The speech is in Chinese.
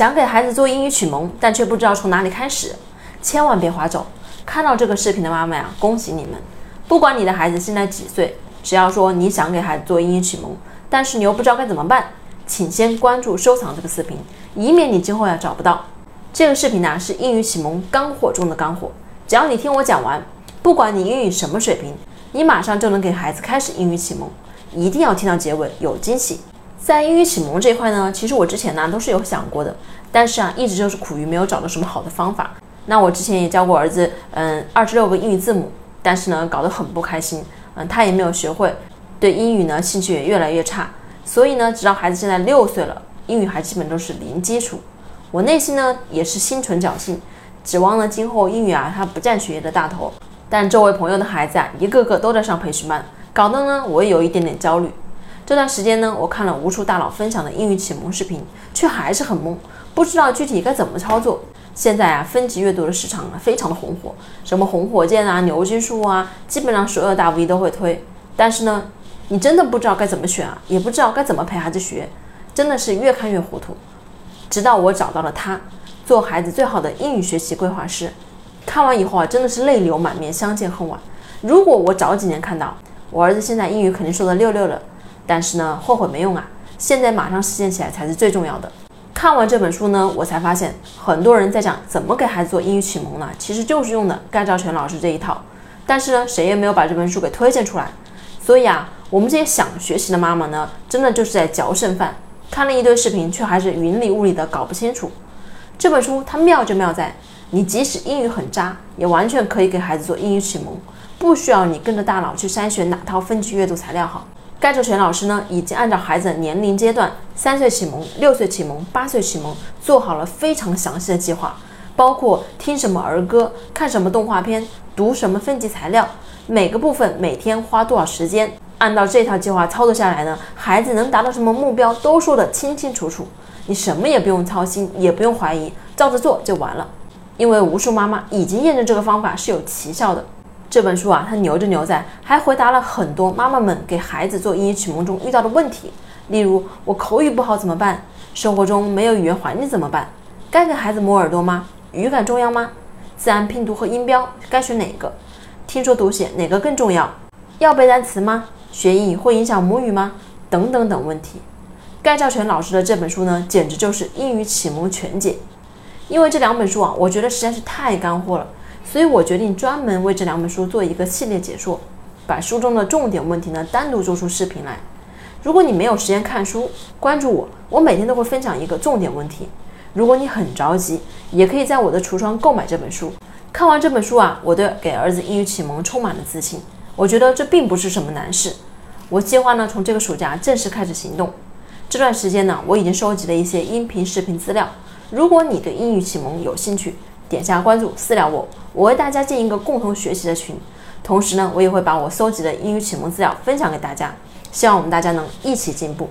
想给孩子做英语启蒙，但却不知道从哪里开始，千万别划走。看到这个视频的妈妈呀，恭喜你们！不管你的孩子现在几岁，只要说你想给孩子做英语启蒙，但是你又不知道该怎么办，请先关注、收藏这个视频，以免你今后呀找不到。这个视频呢是英语启蒙干货中的干货，只要你听我讲完，不管你英语什么水平，你马上就能给孩子开始英语启蒙。一定要听到结尾，有惊喜。在英语启蒙这一块呢，其实我之前呢都是有想过的，但是啊，一直就是苦于没有找到什么好的方法。那我之前也教过儿子，嗯，二十六个英语字母，但是呢，搞得很不开心，嗯，他也没有学会，对英语呢兴趣也越来越差。所以呢，直到孩子现在六岁了，英语还基本都是零基础。我内心呢也是心存侥幸，指望呢今后英语啊他不占学业的大头。但周围朋友的孩子啊，一个个都在上培训班，搞得呢我也有一点点焦虑。这段时间呢，我看了无数大佬分享的英语启蒙视频，却还是很懵，不知道具体该怎么操作。现在啊，分级阅读的市场啊，非常的红火，什么红火箭啊、牛津树啊，基本上所有大 V 都会推。但是呢，你真的不知道该怎么选啊，也不知道该怎么陪孩子学，真的是越看越糊涂。直到我找到了他，做孩子最好的英语学习规划师。看完以后啊，真的是泪流满面，相见恨晚。如果我早几年看到，我儿子现在英语肯定说的溜溜的。但是呢，后悔没用啊！现在马上实践起来才是最重要的。看完这本书呢，我才发现很多人在讲怎么给孩子做英语启蒙呢，其实就是用的盖兆全老师这一套。但是呢，谁也没有把这本书给推荐出来。所以啊，我们这些想学习的妈妈呢，真的就是在嚼剩饭，看了一堆视频，却还是云里雾里的搞不清楚。这本书它妙就妙在，你即使英语很渣，也完全可以给孩子做英语启蒙，不需要你跟着大佬去筛选哪套分级阅读材料好。盖兆全老师呢，已经按照孩子的年龄阶段，三岁启蒙、六岁启蒙、八岁启蒙，做好了非常详细的计划，包括听什么儿歌、看什么动画片、读什么分级材料，每个部分每天花多少时间，按照这套计划操作下来呢，孩子能达到什么目标都说得清清楚楚，你什么也不用操心，也不用怀疑，照着做就完了。因为无数妈妈已经验证这个方法是有奇效的。这本书啊，它牛就牛在还回答了很多妈妈们给孩子做英语启蒙中遇到的问题，例如我口语不好怎么办？生活中没有语言环境怎么办？该给孩子磨耳朵吗？语感重要吗？自然拼读和音标该选哪个？听说读写哪个更重要？要背单词吗？学英语会影响母语吗？等等等问题。盖兆全老师的这本书呢，简直就是英语启蒙全解。因为这两本书啊，我觉得实在是太干货了。所以我决定专门为这两本书做一个系列解说，把书中的重点问题呢单独做出视频来。如果你没有时间看书，关注我，我每天都会分享一个重点问题。如果你很着急，也可以在我的橱窗购买这本书。看完这本书啊，我对给儿子英语启蒙充满了自信。我觉得这并不是什么难事。我计划呢从这个暑假正式开始行动。这段时间呢，我已经收集了一些音频、视频资料。如果你对英语启蒙有兴趣，点下关注，私聊我，我为大家建一个共同学习的群。同时呢，我也会把我搜集的英语启蒙资料分享给大家，希望我们大家能一起进步。